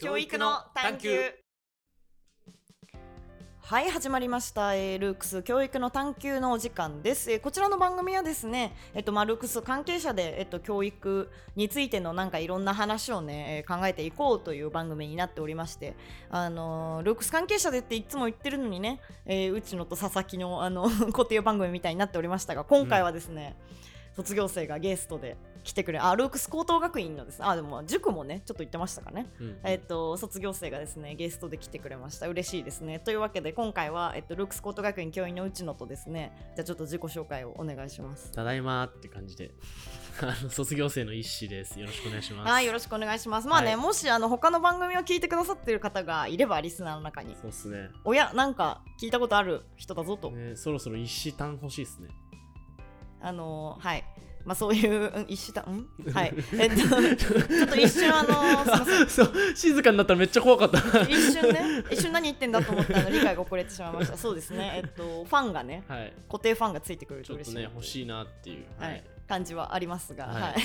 教育の探究はい始まりました、えールークス教育の探求のお時間です、えーこちらの番組はですね、えっとまあ、ルークス関係者で、えっと、教育についてのなんかいろんな話をね、えー考えていこうという番組になっておりまして、あのールークス関係者でっていつも言ってるのにね、えーうちのと佐々木のあの 固定番組みたいになっておりましたが今回はですね、卒業生がゲストで来てくれあルークス高等学院のですね。あでも塾もねちょっと言ってましたかね。うんえっと、卒業生がですねゲストで来てくれました。嬉しいですね。というわけで今回は、えっと、ルークス高等学院教員の内野とですねじゃあちょっと自己紹介をお願いします。ただいまーって感じで卒業生の一子です。よろしくお願いします。はいよろしくお願いします。まあね、はい。もしあの他の番組を聞いてくださってる方がいればリスナーの中に。そうっすね。おやなんか聞いたことある人だぞと、ねそろそろ一子単欲しいっすねあのーはい。まあそういううん一瞬だん？はい。えっとちょっと一瞬あの そう静かになったらめっちゃ怖かった。一瞬ね一瞬何言ってんだと思ったの理解が遅れてしまいました。そうですね。えっとファンがねはい。固定ファンがついてくるちょっとと嬉しいね欲しいなっていう。ははいい、感じはありますが、ははい。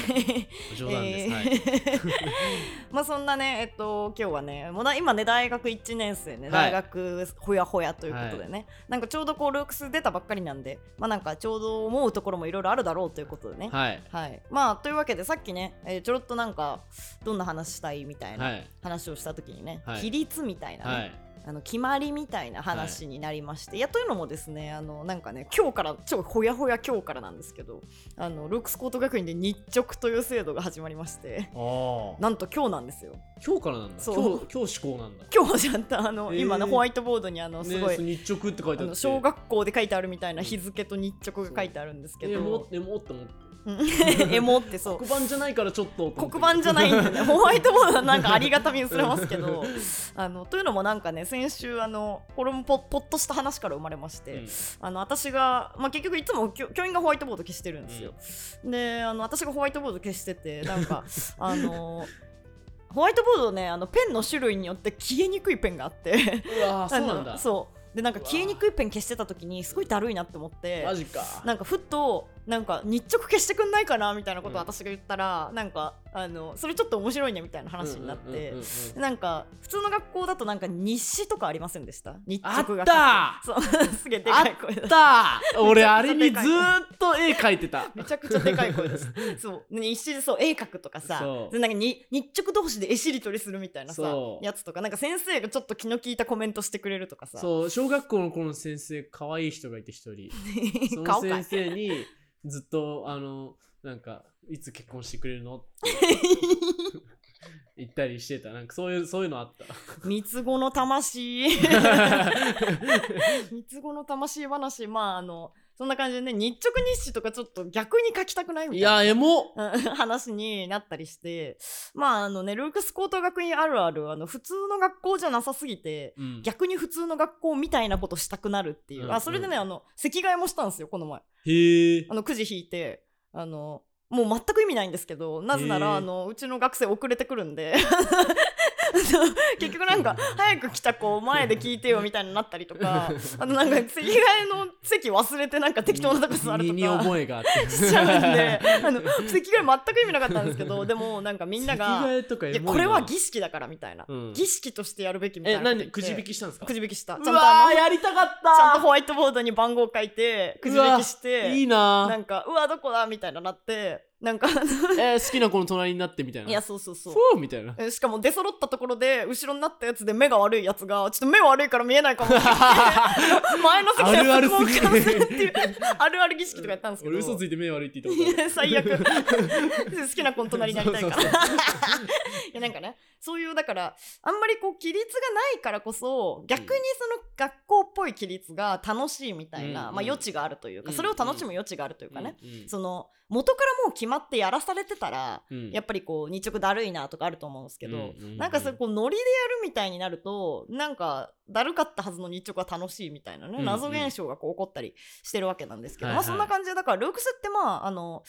い冗談です、まあそんなねえっと今日はねもうな今ね大学1年生ね大学ほやほやということでね、なんかちょうどこうルークス出たばっかりなんでまあなんかちょうど思うところもいろいろあるだろうということでね。はい。はい、まあというわけでさっきね、えーちょろっとなんかどんな話したいみたいはない。話をした時にね、はい。比率みたいなね、はいあの決まりみたいな話になりまして、い、やというのもですねあのなんかね今日から超ほやほや今日からなんですけどあのルークスコート学院で日直という制度が始まりましてああ。なんと今日なんですよ。今日からなんだ。そう。今日今日施行なんだ。今日じゃったあの、へー今のホワイトボードにあのすごい、ね、日直って書いてあって。あの小学校で書いてあるみたいな日付と日直が書いてあるんですけえもどっ、てもっと思って。うん。エモってそう。黒板じゃないからちょっと黒板じゃないんでね。ホワイトボードはなんかありがたみにすれますけど あのというのもなんかね先週あのこれもポポッとした話から生まれまして、うん。あの私が、まあ、結局いつも教教員がホワイトボード消してるんですよ、であの私がホワイトボード消しててなんかあのホワイトボードねあのペンの種類によって消えにくいペンがあってうわー そうなんだ。そう。でなんか消えにくいペン消してた時にすごいだるいなって思ってマジか。なんかふっとなんか日直消してくんないかなみたいなことを私が言ったら、なんかあのそれちょっと面白いねみたいな話になって、なんか普通の学校だとなんか日誌とかありませんでした日直がったそうすげえでかい声だった俺あれにずっと絵描いてためちゃくちゃでかい声ですそう日誌でそう絵描くとかさそうでなんかに日直同士で絵しりとりするみたいなさやつとかなんか先生がちょっと気の利いたコメントしてくれるとかさそう小学校の頃の先生可愛い人がいて一人その顔かい先生にずっとあのなんかいつ結婚してくれるの？って言ったりしてた。なんかそういうそういうのあった。三つ子の魂。三つ子の魂話。まああのそんな感じでね日直日誌とかちょっと逆に書きたくないみいたいな。やエモうん 話になったりして。まああのねルークス高等学院あるあるあの普通の学校じゃなさすぎてうん。逆に普通の学校みたいなことしたくなるっていう、うん。あそれでねあの席替えもしたんですよこの前。へえ。あのくじ引いてあのもう全く意味ないんですけどなぜならあのうちの学生遅れてくるんで 結局なんか早く来た子前で聞いてよみたいになったりとか あのなんか席替えの席忘れてなんか適当なとこ座るとか。覚えがあって。しちゃうんであの席替え全く意味なかったんですけどでもなんかみんながこれは儀式だからみたいな、うん。儀式としてやるべきみたいえな。こと言って何？くじ引きしたんですか？くじ引きした。ちゃんうとやりたかったちゃんとホワイトボードに番号書いてくじ引きしていいななんかうわどこだ？みたいななってなんか。えー好きな子の隣になってみたいな。いやそうそうそう。ふう？みたいな。えしかも出揃ったところで後ろになったやつで目が悪いやつがちょっと目悪いから見えないかも 前の席であるあるっていうあるある儀式とかやったんですけど。俺嘘ついて目悪いって言ったことある。最悪。好きな子の隣になりたいから。いやなんかねそういうだからあんまりこう規律がないからこそ逆にその学校っぽい規律が楽しいみたいな、うんまあ、余地があるというか、うんそれを楽しむ余地があるというかね、うんうん。その元からもう決まってやらされてたら、うん。やっぱりこう日直だるいなとかあると思うんですけど、うんなんかそれこうノリでやるみたいになるとなんかだるかったはずの日直が楽しいみたいなね、謎現象がこう起こったりしてるわけなんですけど、まあそんな感じでだからルークスってまああの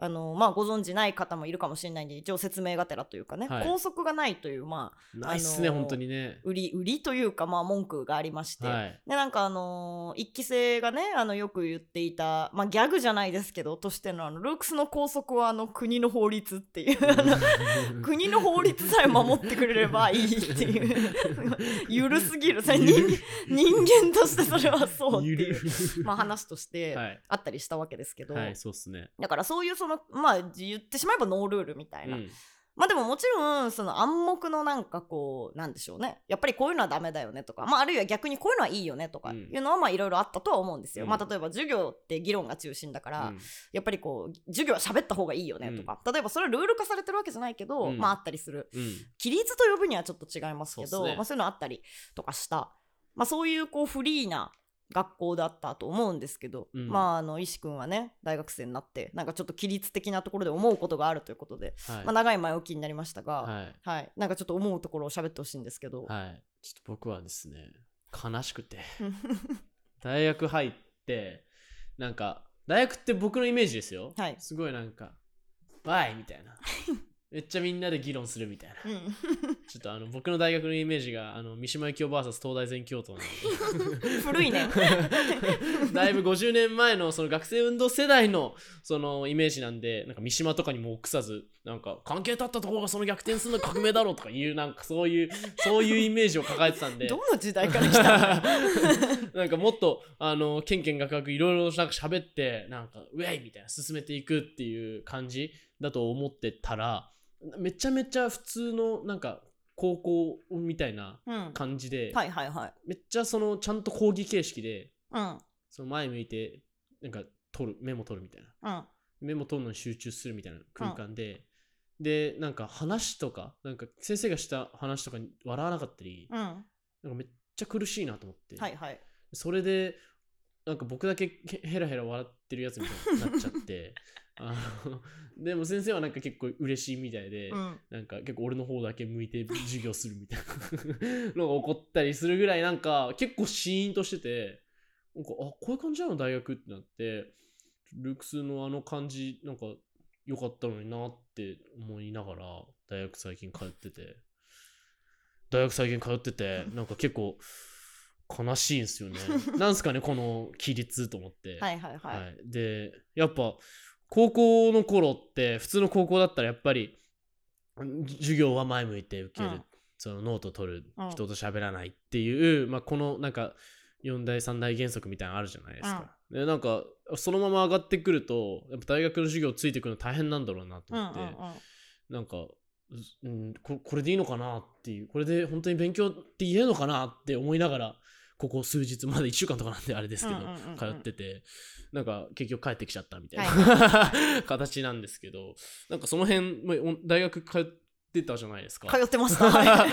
あのまあ、ご存知ない方もいるかもしれないんで一応説明がてらというかね、はい校則がないという、まあ、ないっすね、あのー本当にね。売り売りというか、まあ、文句がありまして、はい。でなんかあのー一期生がねあのよく言っていた、まあ、ギャグじゃないですけどとしてのあのルークスの校則はあの国の法律っていう国の法律さえ守ってくれればいいっていう ゆるすぎるそれ人人間としてそれはそうってゆいうる。まあ話としてはい。あったりしたわけですけど、はい、そうっすね。だからそういうそのまあ言ってしまえばノールールみたいな、うん。まあでももちろんその暗黙のなんかこうなんでしょうね。やっぱりこういうのはダメだよねとか、まあ、あるいは逆にこういうのはいいよねとかうん。いうのはまあいろいろあったとは思うんですよ、うん。まあ例えば授業って議論が中心だから、うん。やっぱりこう授業は喋った方がいいよねとか、例えばそれはルール化されてるわけじゃないけど、うん。まああったりする。うん。規律と呼ぶにはちょっと違いますけどそうね。まあ、そういうのあったりとかした、まあ、そういうこうフリーな学校だったと思うんですけど、うんまああの石君はね大学生になってなんかちょっと規律的なところで思うことがあるということで、はいまあ、長い前置きになりましたが、はい。はい、なんかちょっと思うところを喋ってほしいんですけど、はい。ちょっと僕はですね、悲しくて。大学入って、なんか、大学って僕のイメージですよ。はいすごいなんか、わいみたいな。めっちゃみんなで議論するみたいな。うんちょっとあの僕の大学のイメージがあの三島由紀夫 VS 東大全教頭 古いね。だいぶ50年前のその学生運動世代のそのイメージなんでなんか三島とかにも臆さずなんか関係立ったところがその逆転するの革命だろうとかいうなんかそういうそういうイメージを抱えてたんで。どの時代から来たの？なんかもっとあのケンケンガクガクいろいろなんか喋ってなんかウェイみたいな進めていくっていう感じだと思ってたらめちゃめちゃ普通のなんか高校みたいなうん。感じで、はいはいはい。めっちゃそのちゃんと講義形式でうん。その前向いてなんか取るメモ取るみたいな。うん。メモ取るのに集中するみたいな空間で、でなんか話とかなんか先生がした話とかに笑わなかったり、うん。なんかめっちゃ苦しいなと思って、はいはい。それでなんか僕だけへヘラヘラ笑ってるやつみたいになっちゃって あの でも先生はなんか結構嬉しいみたいで、うん。なんか結構俺の方だけ向いて授業するみたいなのが起こったりするぐらいなんか結構シーンとしててなんかあこういう感じなの大学ってなってルークスのあの感じなんか良かったのになって思いながら大学最近通ってて大学最近通っててなんか結構悲しいんですよね。なんすかねこの規律と思って。はいはいはい、はい、でやっぱ高校の頃って普通の高校だったらやっぱりん授業は前向いて受ける、うん。そのノート取る、うん人と喋らないっていう、まあ、このなんか4大3大原則みたいなのあるじゃないですか、でなんかそのまま上がってくるとやっぱ大学の授業ついてくるの大変なんだろうなとうん思って、うんうん。なんか、うん、ここれでいいのかなっていうこれで本当に勉強って言えるのかなって思いながらここ数日まだ1週間とかなんであれですけど、通っててなんか結局帰ってきちゃったみたいな、は 形なんですけどなんかその辺大学通ってたじゃないですか。通ってました、はい。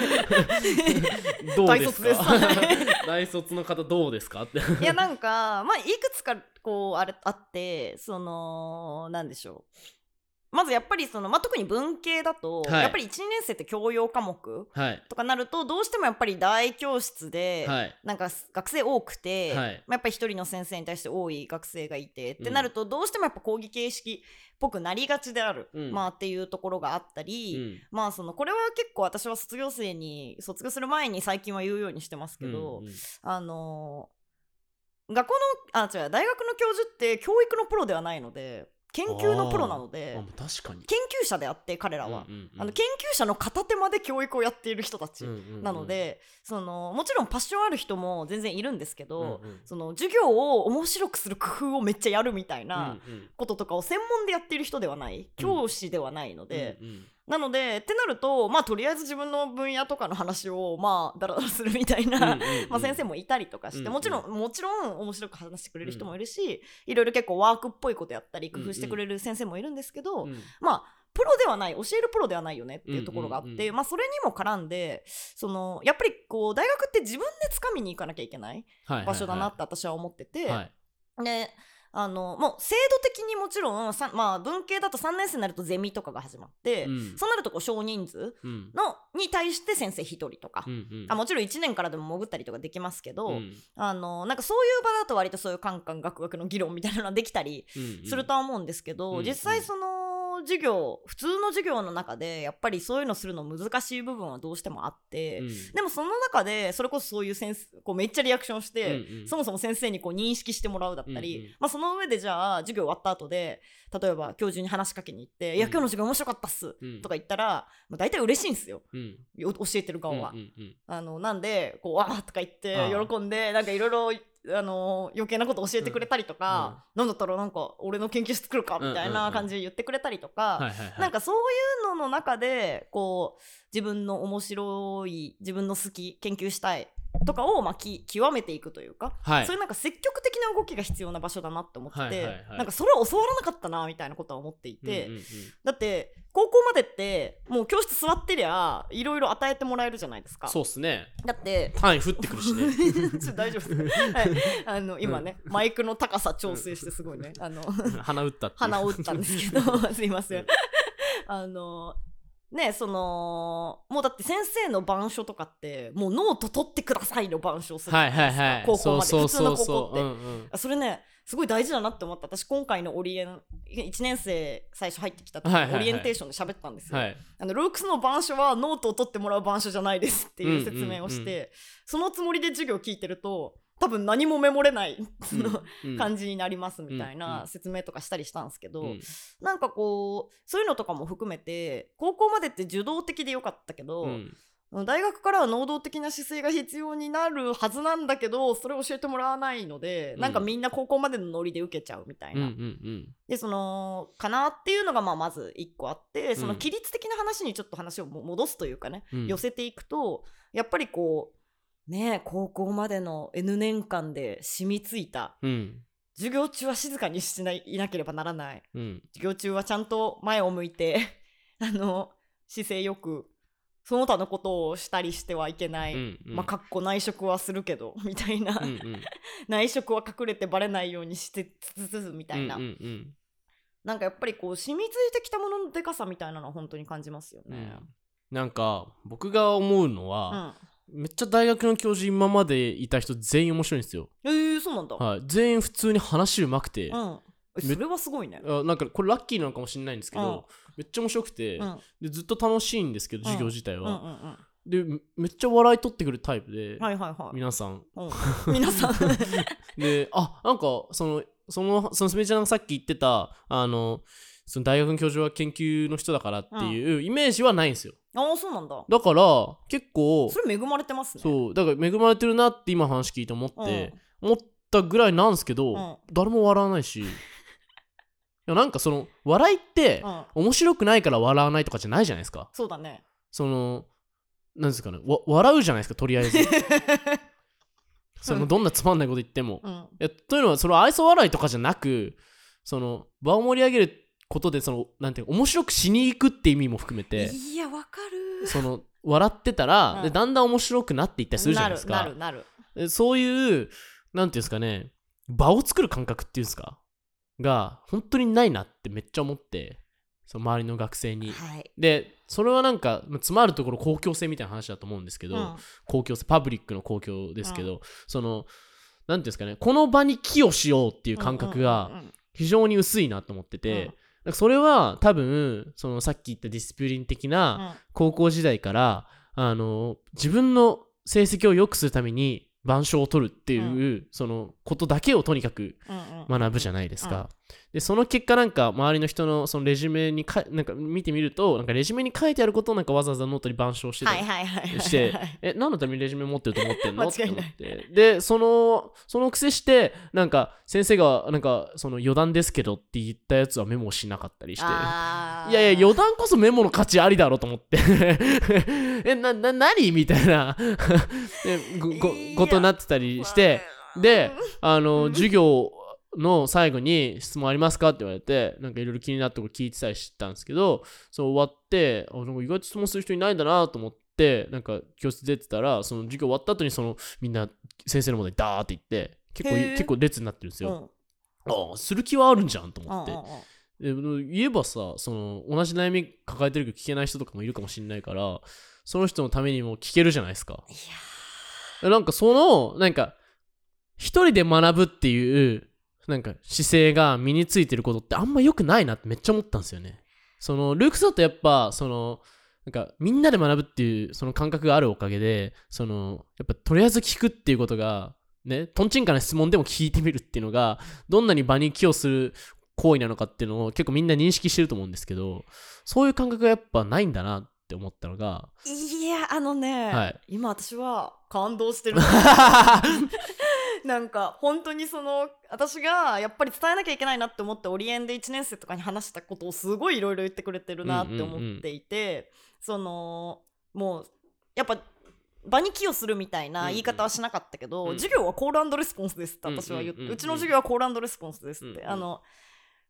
どうですか？大卒です。大卒の方どうですか？って。いやなんかまあいくつかこうあれあってそのなんでしょうまずやっぱりその、まあ、特に文系だと、はい。やっぱり1年生って教養科目はい。とかなるとどうしてもやっぱり大教室で、はい。なんか学生多くて、はい。まあ、やっぱり一人の先生に対して多い学生がいて、うん。ってなるとどうしてもやっぱ講義形式っぽくなりがちである、うん。まあっていうところがあったり、うん。まあそのこれは結構私は卒業生に卒業する前に最近は言うようにしてますけど、うんうん。あのー学校のあ違う大学の教授って教育のプロではないので研究のプロなので研究者であって彼らは、うんうんうん。あの研究者の片手間で教育をやっている人たちうんうんうんなので、そのもちろんパッションある人も全然いるんですけど、うんうん。その授業を面白くする工夫をめっちゃやるみたいなうんうん。こととかを専門でやっている人ではない。教師ではないので、うんうんなのでってなるとまあとりあえず自分の分野とかの話をまあダラダラするみたいな、まあ先生もいたりとかして、もちろんもちろん面白く話してくれる人もいるし、いろいろ結構ワークっぽいことやったり工夫してくれる先生もいるんですけど、うん。まあプロではない教えるプロではないよねっていうところがあって、まあそれにも絡んでそのやっぱりこう大学って自分で掴みに行かなきゃいけない。場所だなって私は思ってて、はい。であのもう制度的にもちろんさ、まあ、文系だと3年生になるとゼミとかが始まって、うん。そうなるとこう少人数うん。のに対して先生1人とか、うんうん。あもちろん1年からでも潜ったりとかできますけど、うん。あのなんかそういう場だと割とそういうカンカンガクガクの議論みたいなのができたりうんうん。するとは思うんですけど、うん。実際その授業普通の授業の中でやっぱりそういうのするの難しい部分はどうしてもあって、うん。でもその中でそれこそそういう先生こうめっちゃリアクションして、うんうん。そもそも先生にこう認識してもらうだったり、うんうん。まあ、その上でじゃあ授業終わった後で例えば教授に話しかけに行って「いやうん今日の授業面白かったっす」うん。とか言ったら、まあ、大体嬉しいんですよ。教えてる側は。あのなんでこうわーとか言って喜んでなんかいろいろあの余計なこと教えてくれたりとか、なんだったらなんか俺の研究室来るかみたいな感じで言ってくれたりとか、はいはいはい。なんかそういうのの中でこう自分の面白い自分の好き研究したいとかをまあき極めていくというか、はい。そういうなんか積極的な動きが必要な場所だなって思って、はいはいはい。なんかそれを教わらなかったなみたいなことは思っていて、うんうんうん。だって高校までってもう教室座ってりゃいろいろ与えてもらえるじゃないですか。そうっすね。だって単位降ってくるしね。大丈夫です。か、はい、あの今ね、マイクの高さ調整してすごいね。あの鼻打った鼻を打ったんですけど すいません。あのねそのもうだって先生の板書とかってもうノート取ってくださいの板書をするじゃはいないですか。はいはい高校まで普通の高校って、そううんうん。あそれねすごい大事だなって思った。私今回のオリエン1年生最初入ってきた時、はいはいはい。オリエンテーションで喋ったんですよ、はい。あのルークスの板書はノートを取ってもらう板書じゃないですっていう説明をして、うんうんうそのつもりで授業聞いてると多分何もメモれない そのうん。感じになりますみたいなん説明とかしたりしたんですけど、うん。なんかこうそういうのとかも含めて高校までって受動的でよかったけど、うん。大学からは能動的な姿勢が必要になるはずなんだけどそれを教えてもらわないので、うん。なんかみんな高校までのノリで受けちゃうみたいな。うんうんうん。でそのかなっていうのがまあまず一個あってそのうん規律的な話にちょっと話をも戻すというかね、うん。寄せていくとやっぱりこうねえ高校までの N 年間で染みついた。うん。授業中は静かにしないいなければならない。うん。授業中はちゃんと前を向いて あの姿勢よくその他のことをしたりしてはいけない、うんうん。まあかっこ内職はするけど みたいな、うんうん。内職は隠れてバレないようにしてつつつみたいな、うんうんなんかやっぱりこう染みついてきたもののでかさみたいなのは本当に感じますようん。ね。なんか僕が思うのうん、は、めっちゃ大学の教授今までいた人全員面白いんですよ、えー、そうなんだ。はい、全員普通に話うまくて、うん、えそれはすごいね。あなんかこれラッキーなのかもしれないんですけど、めっちゃ面白くて、うん。でずっと楽しいんですけどん授業自体うんうんは、うん。でめめっちゃ笑い取ってくるタイプで、はいはいはい。皆さん。うん、皆さん。であなんかそのそのそのすみちゃんがさっき言ってたあのその大学の教授は研究の人だからっていうイメージはないんですよ。ああそうなんだ。だから結構それ恵まれてますね。そうだから恵まれてるなって今話聞いて思って、思ったぐらいなんですけど、うん。誰も笑わないし。いやなんかその笑いってうん、面白くないから笑わないとかじゃないじゃないですか。そうだね。そのなんですかねわ笑うじゃないですかとりあえず。そのどんなつまんないこと言っても、うん、というのはその愛想笑いとかじゃなくその場を盛り上げることでそのなんていうの面白くしに行くって意味も含めていやわかる。その笑ってたら、うん。でだんだん面白くなっていったりするじゃないですか。なるなるそういうなんていうんですかね場を作る感覚っていうんですかが本当にないなってめっちゃ思ってその周りの学生に。はい。でそれはなんかまあ詰まるところ公共性みたいな話だと思うんですけど、うん。公共性パブリックの公共ですけど、そのなんていうんですかねこの場に寄与しようっていう感覚がうんうんうん非常に薄いなと思ってて、なんかそれは多分そのさっき言った discipline 的うん。な高校時代から、あの自分の成績を良くするために板書を取るっていう、そのことだけをとにかくうんうんうん学ぶじゃないですか。でその結果なんか周りの人のそのレジュメにかなんか見てみるとなんかレジュメに書いてあることをなんかわざわざノートに板書して。して、え、何のためにレジュメ持ってると思ってんの？って思って。で、その、その癖して、なんか、先生が、なんか、その余談ですけどって言ったやつはメモをしなかったりして。いやいや、余談こそメモの価値ありだろうと思って。え、な、な、何みたいな。でごごことになってたりして、で、あの、授業の最後に質問ありますかって言われて、なんかいろいろ気になったこと聞いてたりしたんですけど、そう終わって、あなんか意外と質問する人いないんだなと思って、なんか教室出てたら、その授業終わった後にそのみんな先生のもとにダーって行って、結構結構列になってるんですうん。よ。ああ、する気はあるんじゃんとうん思ってうん。うんでも言えばさその同じ悩み抱えてるけど聞けない人とかもいるかもしれないからその人のためにも聞けるじゃないですかいなんかそのなんか一人で学ぶっていうなんか姿勢が身についてることってあんま良くないなってめっちゃ思ったんですよねそのルークスだとやっぱそのなんかみんなで学ぶっていうその感覚があるおかげでそのやっぱとりあえず聞くっていうことがねとんちんかな質問でも聞いてみるっていうのがどんなに場に寄与する行為なのかっていうのを結構みんな認識してると思うんですけどそういう感覚がやっぱないんだなって思ったのがいやあのね、はい。今私は感動してる。なんか本当にその私がやっぱり伝えなきゃいけないなって思ってオリエンで1年生とかに話したことをすごいいろいろ言ってくれてるなって思っていて、そのもうやっぱ場に寄与するみたいな言い方はしなかったけど、うん。うん授業はコールレスポンスですって私は言って、うんうんうんうんうちの授業はコールレスポンスですって、うんうん。あの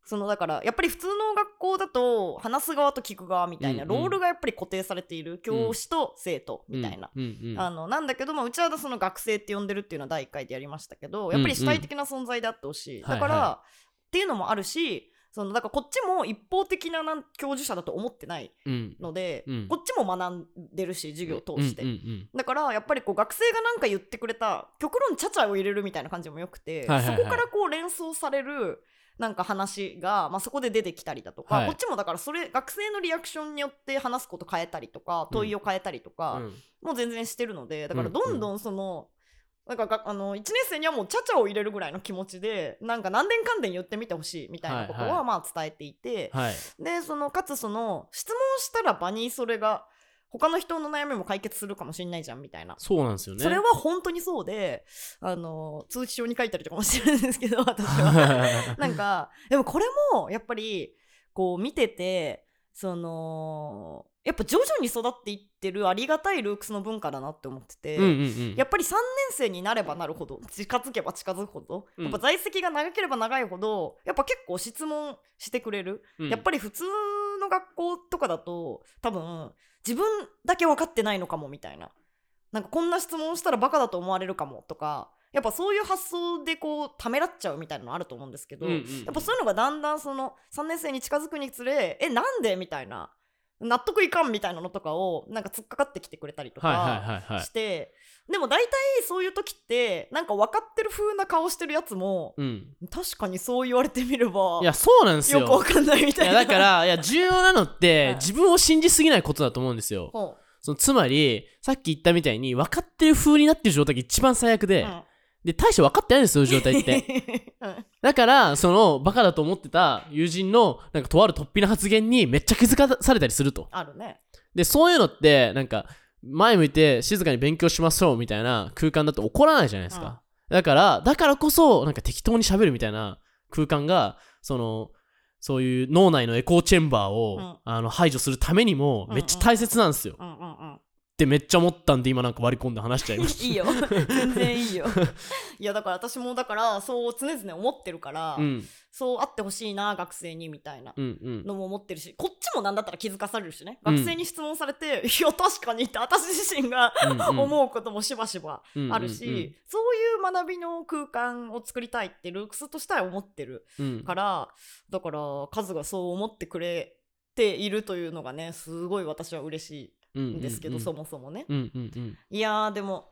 そのだからやっぱり普通の学校だと話す側と聞く側みたいなロールがやっぱり固定されている教師と生徒みたいな、あのなん。だけど、まあ、うちはその学生って呼ん。でるっていうのは第1回でやりましたけどやっぱり主体的な存在であってほしい、だから、っていうのもあるしそのだからこっちも一方的ななん教授者だと思ってないうん。ので、うん。こっちも学んでるし授業を通して、うんうんだからやっぱりこう学生が何か言ってくれた極論ちゃちゃを入れるみたいな感じもよくて、はいはいはい。そこからこう連想されるなんか話が、まあ、そこで出てきたりだとか、はい。こっちもだからそれ学生のリアクションによって話すこと変えたりとか問いを変えたりとか、うん。もう全然してるのでだからうん。どんどんその、なんかがあの1年生にはもうちゃちゃを入れるぐらいの気持ちでなんか何年間で言ってみてほしいみたいなことはいははまあ伝えていて、はいでそのかつその質問したら場にそれが他の人の悩みも解決するかもしれないじゃんみたいな。そうなんですよねそれは本当にそうであの通知表に書いたりとかもしてるんですけど 私は。なんかでもこれもやっぱりこう見ててそのやっぱ徐々に育っていってるありがたいルークスの文化だなって思ってて、うんうんうん。やっぱり3年生になればなるほど近づけば近づくほど、うん。やっぱ在籍が長ければ長いほどやっぱ結構質問してくれる、うん。やっぱり普通の学校とかだと多分自分だけ分かってないのかもみたいな。なんかこんな質問したらバカだと思われるかもとかやっぱそういう発想でこうためらっちゃうみたいなのあると思うんですけど、うんうんうん。やっぱそういうのがだんだんその3年生に近づくにつれえなんでみたいな納得いかんみたいなのとかをなんか突っかかってきてくれたりとか、はいはいはいはい。してでも大体そういう時ってなんか分かってる風な顔してるやつも、うん。確かにそう言われてみればいやそうなんですよ。よく分かんないみたいな。いやだからいや 重要なのって、はい。自分を信じすぎないことだと思うんですよ。ほそのつまりさっき言ったみたいに分かってる風になってる状態が一番最悪う、で、うんで大して分かってないんですよ状態って。う んだからそのバカだと思ってた友人のなんかとある突飛な発言にめっちゃ気づかされたりすると。あるね。でそういうのってなんか前向いて静かに勉強しましょうみたいな空間だと怒らないじゃないですか、だからだからこそなんか適当に喋るみたいな空間がそのそういう脳内のエコーチェンバーを、うん。あの排除するためにもめっちゃ大切なんですよ、うんうんうんってめっちゃ思ったんで今なんか割り込んで話しちゃいましいいよ。全然いいよ。いやだから私もだからそう常々思ってるから、たうん。そうあってほしいな学生にみたいなうんうん。のも思ってるしこっちもなんだったら気づかされるしね。うん。学生に質問されて、いや確かにって私自身がうんうん。思うこともしばしばうんあるし、うんうん。そういう学びの空間を作りたいってルークスとしては思ってるうん。からだからカズがそう思ってくれているというのがねすごい私は嬉しいんですけど、うんそもそもね、うんうんうん。いやーでも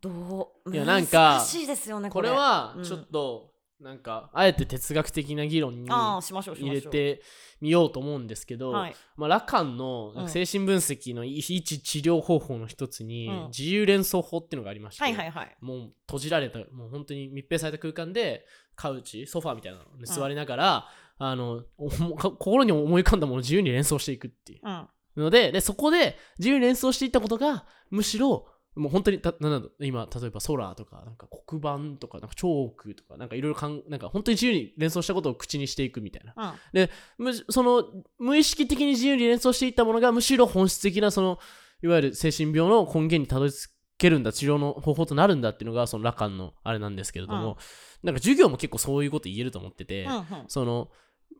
どういやなんか難しいですよねここれれはうん。ちょっとなんかあえて哲学的な議論に入れてみようと思うんですけど、はい。まあ、ラカンのうん。精神分析の一治療方法の一つに、うん。自由連想法っていうのがありまして、はいはいはい。もう閉じられたもう本当に密閉された空間でカウチソファーみたいなのに座りながら、あのおもか 心に思い浮かんだものを自由に連想していくっていう。うんのででそこで自由に連想していったことがむしろもう本当にたなんだ今例えば空とかなんか黒板とかなんかチョークとかなんかいろいろかんなんか本当に自由に連想したことを口にしていくみたいな。うん。むその無意識的に自由に連想していったものがむしろ本質的なそのいわゆる精神病の根源にたどり着けるんだ治療の方法となるんだっていうのがそのラカンのあれなんですけれども、うん。なんか授業も結構そういうこと言えると思ってて、うんうん。その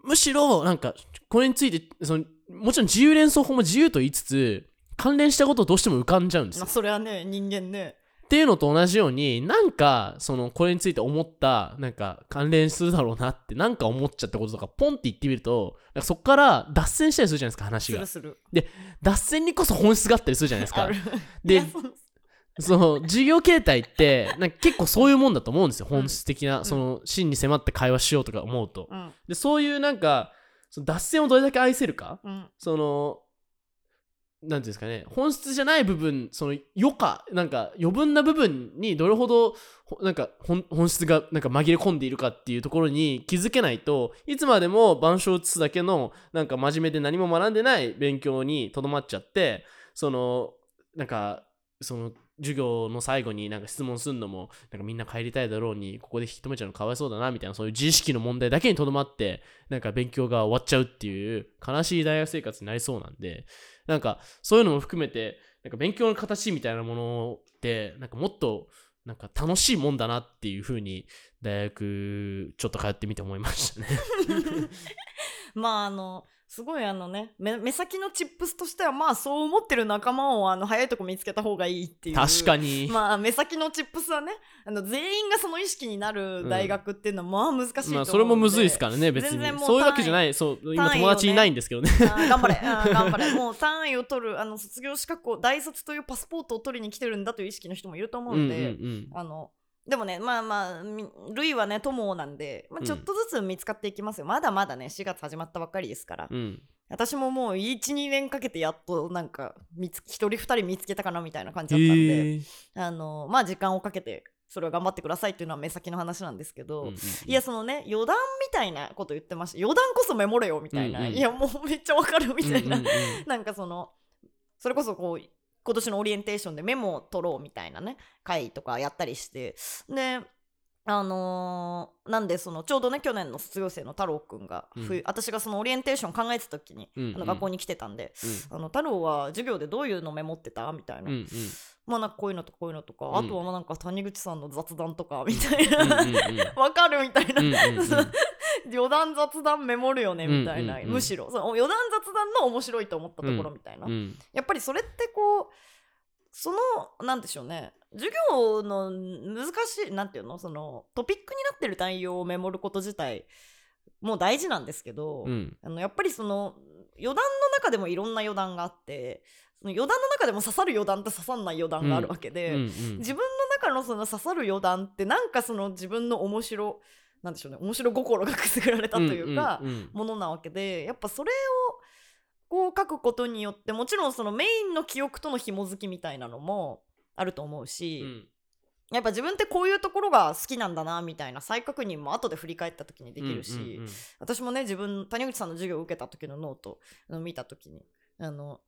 むしろなんかこれについてそのもちろん自由連想法も自由と言いつつ関連したことをどうしても浮かんじゃうんですよ。まあ、それはね人間ね。っていうのと同じようになんかそのこれについて思ったなんか関連するだろうなってなんか思っちゃったこととかポンって言ってみるとなんかそこから脱線したりするじゃないですか話が。するする。脱線にこそ本質があったりするじゃないですか。でその授業形態って なんか結構そういうもんだと思うんですようん。本質的な、その真に迫って会話しようとか思うと、うん。でそういうなんかその脱線をどれだけ愛せるかうん。そのなんていうんですかね本質じゃない部分その余暇なんか余分な部分にどれほどほなんか本本質がなんか紛れ込んでいるかっていうところに気づけないといつまでも板書を写すだけのなんか真面目で何も学んでない勉強にとどまっちゃってそのなんかその授業の最後になんか質問するのもなんかみんな帰りたいだろうにここで引き止めちゃうのかわいそうだなみたいなそういう自意識の問題だけにとどまってなんか勉強が終わっちゃうっていう悲しい大学生活になりそうなんでなんかそういうのも含めてなんか勉強の形みたいなものってなんかもっとなんか楽しいもんだなっていうふうに大学ちょっと通ってみて思いましたね。まああのすごいあのね目目先のチップスとしてはまあそう思ってる仲間をあの早いとこ見つけた方がいいっていう確かに、まあ目先のチップスはねあの全員がその意識になる大学っていうのはまあ難しいと思うんで、まあそれもむずいですからね別に。全然もうそういうわけじゃない。そう今友達いないんですけどね。あー頑張れ。頑張れ。もう単位を取るあの卒業資格を大卒というパスポートを取りに来てるんだという意識の人もいると思うんで、うん。あのでもねまあまあみルイはね友なんで、まあ、ちょっとずつ見つかっていきますよ、まだまだね4月始まったばっかりですから、うん。うん私ももう12年かけてやっとなんか見つ1人2人見つけたかなみたいな感じだったんで、へーあのまあ時間をかけてそれを頑張ってくださいっていうのは目先の話なんですけど、うんうんうん。いやそのね余談みたいなこと言ってました。余談こそメモれよみたいな、うんうん。いやもうめっちゃわかるみたいな、うんうんうん。なんかそのそれこそこう今年のオリエンテーションでメモを取ろうみたいなね会とかやったりして。であのーなんでそのちょうどね去年の卒業生の太郎くんが、うん。冬私がそのオリエンテーション考えてた時に、うんうん。あの学校に来てたんで「あの太郎は授業でどういうのメモってた?」みたいな、うん。うんまあなんかこういうのとこういうのとか、うん。あとはまあなんか谷口さんの雑談とかみたいな、うんうんうん。わかるみたいな、うんうんうん 余談雑談メモるよねみたいな、うんうん。うんむしろ。その余談雑談の面白いと思ったところみたいな、うん。やっぱりそれってこうそのなんでしょうね。授業の難しいなんていうの？そのトピックになってる内容をメモること自体もう大事なんですけど、うん。あのやっぱりその余談の中でもいろんな余談があってその余談の中でも刺さる余談と刺さんない余談があるわけで、うん。うん。自分の中のその刺さる余談ってなんかその自分の面白なんでしょうね面白心がくすぐられたというか、ものなわけでやっぱそれをこう書くことによってもちろんそのメインの記憶との紐づきみたいなのもあると思うし、うん。やっぱ自分ってこういうところが好きなんだなみたいな再確認も後で振り返った時にできるし、私もね自分谷口さんの授業を受けた時のノートあの見た時にあの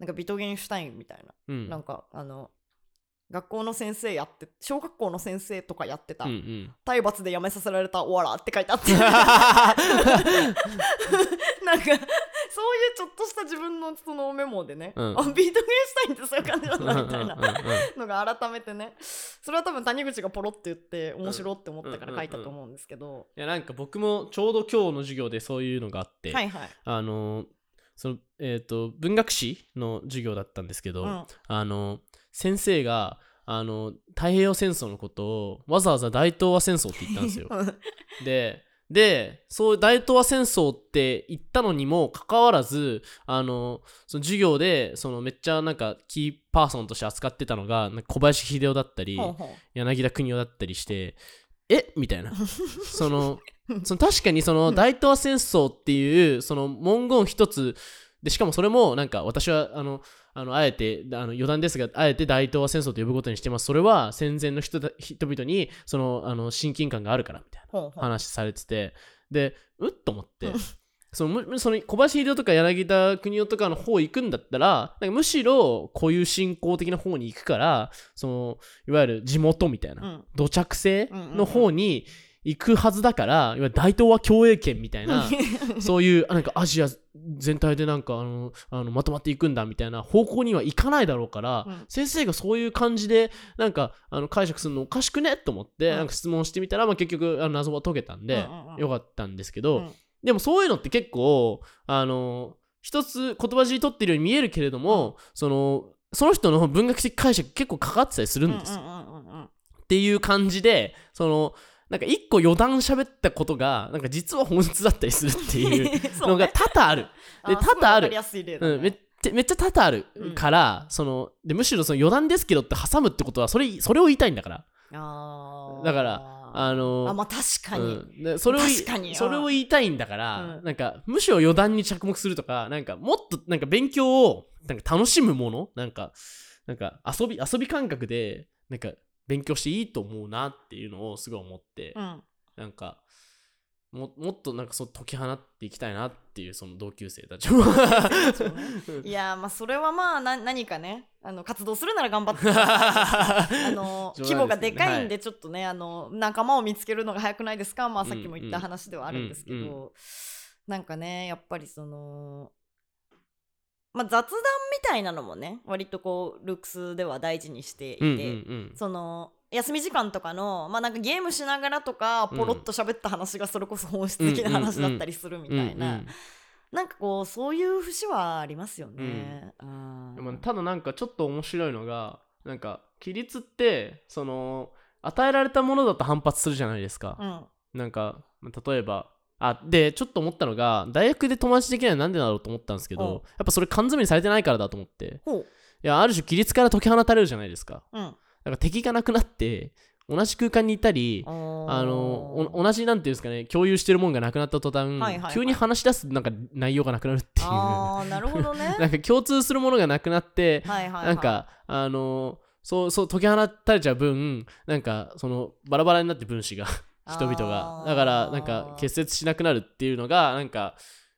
なんかビトゲンシュタインみたいな、うん。なんかあの学校の先生やって小学校の先生とかやってた、うんうん。体罰で辞めさせられたおわらって書いてあって。なんかそういうちょっとした自分のそのメモでね、うん。あビートゲンシュタインってそういう感じなんだみたいなのが改めてねそれは多分谷口がポロって言って面白って思ったから書いたと思うんですけど、いやなんか僕もちょうど今日の授業でそういうのがあって、はいはい、あのそのえっ、と文学史の授業だったんですけど、うん。あの先生があの太平洋戦争のことをわざわざ大東亜戦争って言ったんですよ。ででそう大東亜戦争って言ったのにもかかわらずあのその授業でそのめっちゃなんかキーパーソンとして扱ってたのが小林秀夫だったり柳田国男だったりしてえ？みたいな。そのその確かにその大東亜戦争っていうその文言一つでしかもそれもなんか私はあのあのあえてあの余談ですがあえて大東亜戦争と呼ぶことにしてます。それは戦前の人だ人々にそのあの親近感があるからみたいな話されてて。でうっと思ってうん。そのむその小林秀夫とか柳田国男とかの方行くんだったらなんかむしろこういう信仰的な方に行くからそのいわゆる地元みたいな、うん。土着性の方に行くはずだから、いわゆる大東亜共栄圏みたいな そういうあなんかアジア全体でなんかあのあのまとまっていくんだみたいな方向には行かないだろうから、うん。先生がそういう感じでなんかあの解釈するのおかしくねと思って、うん。なんか質問してみたら、まあ、結局あの謎は解けたんで、よかったんですけど、うん。でもそういうのって結構あの一つ言葉尻取ってるように見えるけれども、そのその人の文学的解釈結構かかってたりするんですよ。っていう感じでそのなんか一個余談喋ったことがなんか実は本質だったりするっていう のがね多々ある。であ多々ある。うん、めっちゃめっちゃ多々あるから、そのでむしろその余談ですけどって挟むってことはそれそれを言いたいんだから。あー。だからああのあまあ確かに、うん。でそれをい確かに。それを言いたいんだから、うん。なんかむしろ余談に着目するとかなんかもっとなんか勉強をなんか楽しむものなんかなんか遊び遊び感覚でなんか勉強していいと思うなっていうのをすごい思って、うん。なんかももっとなんかそう解き放っていきたいなっていうその同級生たちも。いやーまあそれはまあな何かねあの活動するなら頑張って。あの 冗談です規模がでかいんはでちょっとね、あの仲間を見つけるのが早くないですか？まあさっきも言った話ではあるんですけど、うんうん。なんかねやっぱりそのまあ雑談みたいなのもね割とこうルックスでは大事にしていて、うんうんうん。その休み時間とかのまあなんかゲームしながらとかポロッと喋った話がそれこそ本質的な話だったりするみたいな、うんうんなんかこうそういう節はありますよね。あーでもただなんかちょっと面白いのがなんか規律ってその与えられたものだと反発するじゃないですか、うん。なんか例えばあでちょっと思ったのが大学で友達できないのはなんでだろうと思ったんですけど、うん。やっぱそれ缶詰にされてないからだと思って。いやある種規律から解き放たれるじゃないですか。うん、だから敵がなくなって同じ空間にいたりああのお同じなんていうんですかね共有してるもんがなくなった途端、はいはいはい。急に話し出すなんか内容がなくなるっていう。あーなるほどね。なんか共通するものがなくなって、はいはいはい、なんかあのそうそう解き放たれちゃう分なんかそのバラバラになって分子が人々が。だからなんか結節しなくなるっていうのがなんか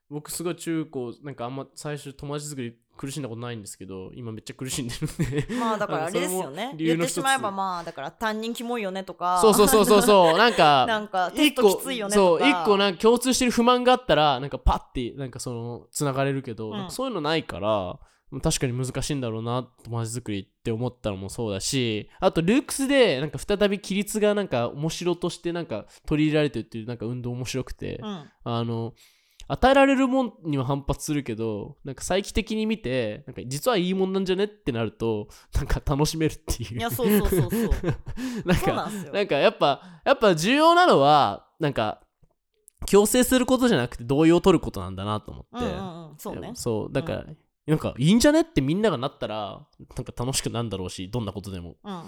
僕すごい中高なんかあんま最初友達作り苦しんだことないんですけど今めっちゃ苦しんでるんで。まあだからあれですよね。言ってしまえばまあだから担任キモいよねとか。そうそうそうそう。そうなんか なんかテストきついよねとか。そう一個なんか共通してる不満があったらなんかパッてなんかそのつながれるけど、うん。そういうのないから確かに難しいんだろうな友達作りって思ったのもそうだしあとルークスでなんか再び規律がなんか面白としてなんか取り入れられてるっていうなんか運動面白くて、うん。あの与えられるもんには反発するけどなんか再帰的に見てなんか実はいいもんなんじゃねってなるとなんか楽しめるっていう。いやそうそうそうそう。なんかなんなんかやっぱやっぱ重要なのはなんか強制することじゃなくて同意を取ることなんだなと思って、うんうんうん。そうね。そうだから、なんかいいんじゃねってみんながなったらなんか楽しくなんだろうしどんなことでも。うん。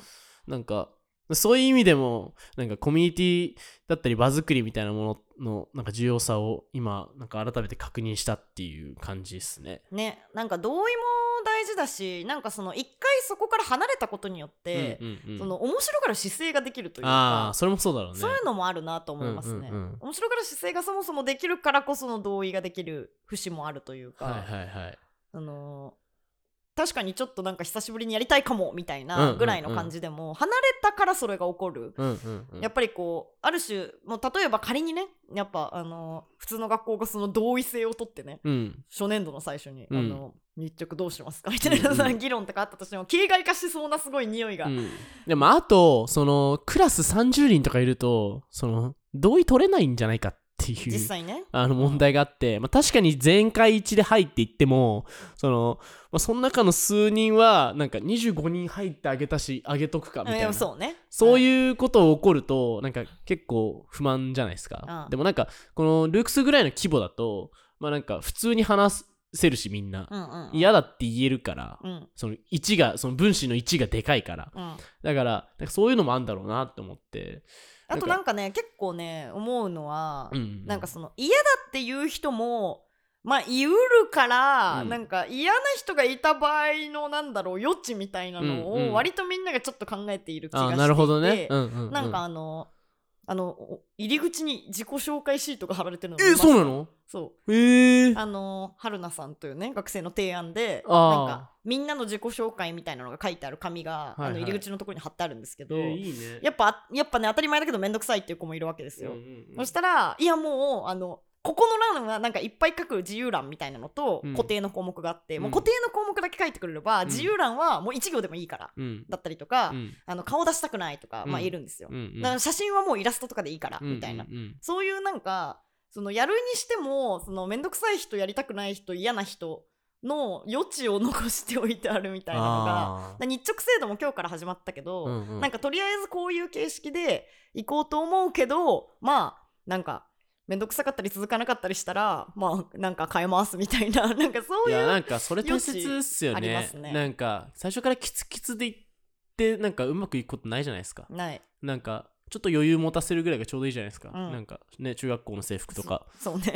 なんかそういう意味でもなんかコミュニティだったり場作りみたいなもののなんか重要さを今なんか改めて確認したっていう感じですね。ね。なんか同意も大事だしなんかその一回そこから離れたことによって、うんうんうん。その面白がる姿勢ができるというかああそれもそうだろうね。そういうのもあるなと思いますね、うんうんうん。面白がる姿勢がそもそもできるからこその同意ができる節もあるというか、はいはいはい。あのー確かにちょっとなんか久しぶりにやりたいかもみたいなんぐらいの感じでも、離れたからそれが起こる、やっぱりこうある種もう例えば仮にねやっぱあのー普通の学校がその同意性を取ってねうん。初年度の最初に、うん。あの日直どうしますかみたいな、議論とかあったとしても形骸化しそうなすごい匂いが、うん、でもあとそのクラス30人とかいるとその同意取れないんじゃないかっていう実際ね。あの問題があって、まあ、確かに全会一で入っていってもその、まあ、その中の数人はなんか25人入ってあげたしあげとくかみたいな。そうね。そうう、いうこと起こるとなんか結構不満じゃないですか。うん。でもなんかこのルークスぐらいの規模だとまあなんか普通に話せるしみんな。うんうんうん、嫌だって言えるからうん。その1がその分子の1がでかいから。うん。だからそういうのもあるんだろうなって思ってあとなんかね結構ね思うのは、うんなんかその嫌だっていう人もまあ言うるから、うん。なんか嫌な人がいた場合のなんだろう余地みたいなのうんうん。を割とみんながちょっと考えている気がしていて、あなるほどね、うんうんうん、なんかあのあのお入り口に自己紹介シートが貼られてるのえそうなの？そう。え。ー、あの春菜さんというね学生の提案でなんかみんなの自己紹介みたいなのが書いてある紙が、はいはい。あの入り口のところに貼ってあるんですけど、えーいいね。やっぱやっぱね当たり前だけどめんどくさいっていう子もいるわけですよ、うんうんうん。そしたらいやもうあのここの欄はなんかいっぱい書く自由欄みたいなのとうん。固定の項目があって、うん。もう固定の項目だけ書いてくれれば、うん。自由欄はもう1行でもいいからうん。だったりとか、うん。あの顔出したくないとか、まあうん言えるんですよ、だから写真はもうイラストとかでいいから、みたいな。そういうなんかそのやるにしてもそのめんどくさい人やりたくない人嫌な人の余地を残しておいてあるみたいなのが日直制度も今日から始まったけど、うんうん。なんかとりあえずこういう形式で行こうと思うけどまあなんかめんどくさかったり続かなかったりしたらまあなんか変えますみたいな。なんかそういういやなんかそれ大切っすよね。りますね。なんか最初からキツキツでいってなんかうまくいくことないじゃないですか。ない。なんかちょっと余裕持たせるぐらいがちょうどいいじゃないですか、うん。なんかね中学校の制服とか。そうね。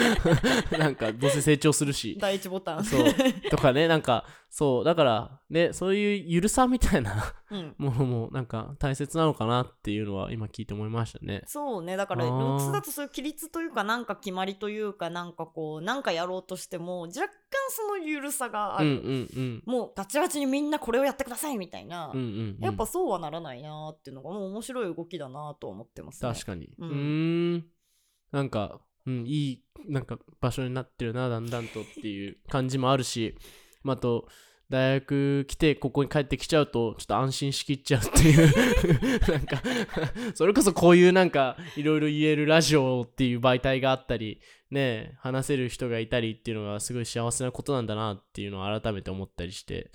なんかどうせ成長するし。第一ボタン。そう。とかねなんかそうだからねそういうゆるさみたいなうん。ものもなんか大切なのかなっていうのは今聞いて思いましたね。そうねだからルックスだとそういう規律というかなんか決まりというかなんかこうなんかやろうとしても若干そのゆるさがあうんうる、んうん。もうガチガチにみんなこれをやってくださいみたいな、うんうんうん。やっぱそうはならないなっていうのがもう面白い動きだなと思ってますね。確かに。ううんーん。なんか、うん、いいなんか場所になってるなだんだんとっていう感じもあるし、まあ、あと大学来てここに帰ってきちゃうとちょっと安心しきっちゃうっていう。なんかそれこそこういうなんかいろいろ言えるラジオっていう媒体があったりね話せる人がいたりっていうのがすごい幸せなことなんだなっていうのを改めて思ったりして。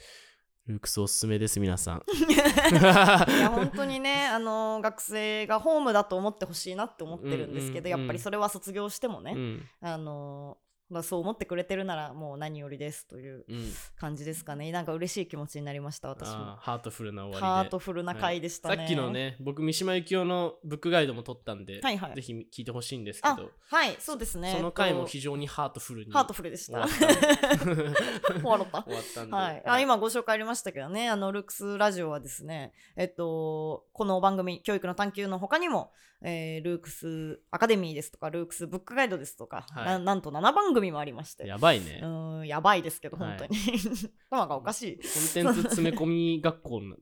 ルークスおすすめです皆さん。いや本当にねあの学生がホームだと思ってほしいなって思ってるんですけど、うんうんうん。やっぱりそれは卒業してもね、うん。あのまあそう思ってくれてるならもう何よりですといううん。感じですかね。なんか嬉しい気持ちになりました私も。ハートフルな終わりで。ハートフルな回でしたね、さっきのね僕三島由紀夫のブックガイドも撮ったんで、はいはい。ぜひ聞いてほしいんですけあどはいそうですね。その回えっとも非常にハートフルに。ハートフルでし終た終わろった。終わったんで、はい、あ今ご紹介ありましたけどねあのルックスラジオはですねえっとこの番組教育の探求の他にも、えールークスアカデミーですとかルークスブックガイドですとか、はい。ななんと7番組もありまして。やばいね、うーんやばいですけどはい。本当に、頭がおかしい。コンテンツ 詰め込み学校な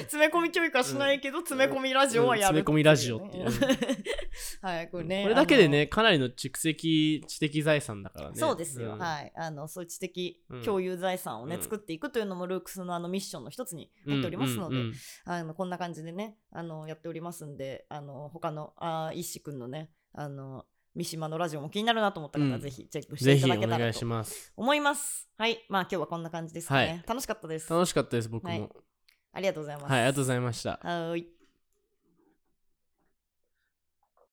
詰め込み教育はしないけど、詰め込みラジオはやる、うん詰め込みラジオっていう。はいこれねこれだけでねかなりの蓄積知的財産だからね。そうですよ、ん。はい。あのそういう知的うん。共有財産をね、うん。作っていくというのもルークスのあのミッションの一つに入っておりますので、うんうんうん。あのこんな感じでねあのやっておりますんであの他のあ一志くんのねあの三島のラジオも気になるなと思った方は、うん。ぜひチェックしていただけたらとます。思います。はい。まあ今日はこんな感じですかね、はい。楽しかったです。楽しかったです僕も。はい。ありがとうございます。はいありがとうございました。はーい